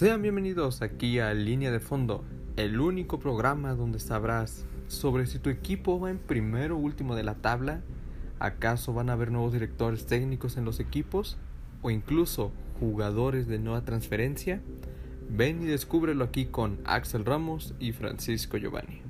Sean bienvenidos aquí a Línea de Fondo, el único programa donde sabrás sobre si tu equipo va en primero o último de la tabla, acaso van a haber nuevos directores técnicos en los equipos o incluso jugadores de nueva transferencia. Ven y descúbrelo aquí con Axel Ramos y Francisco Giovanni.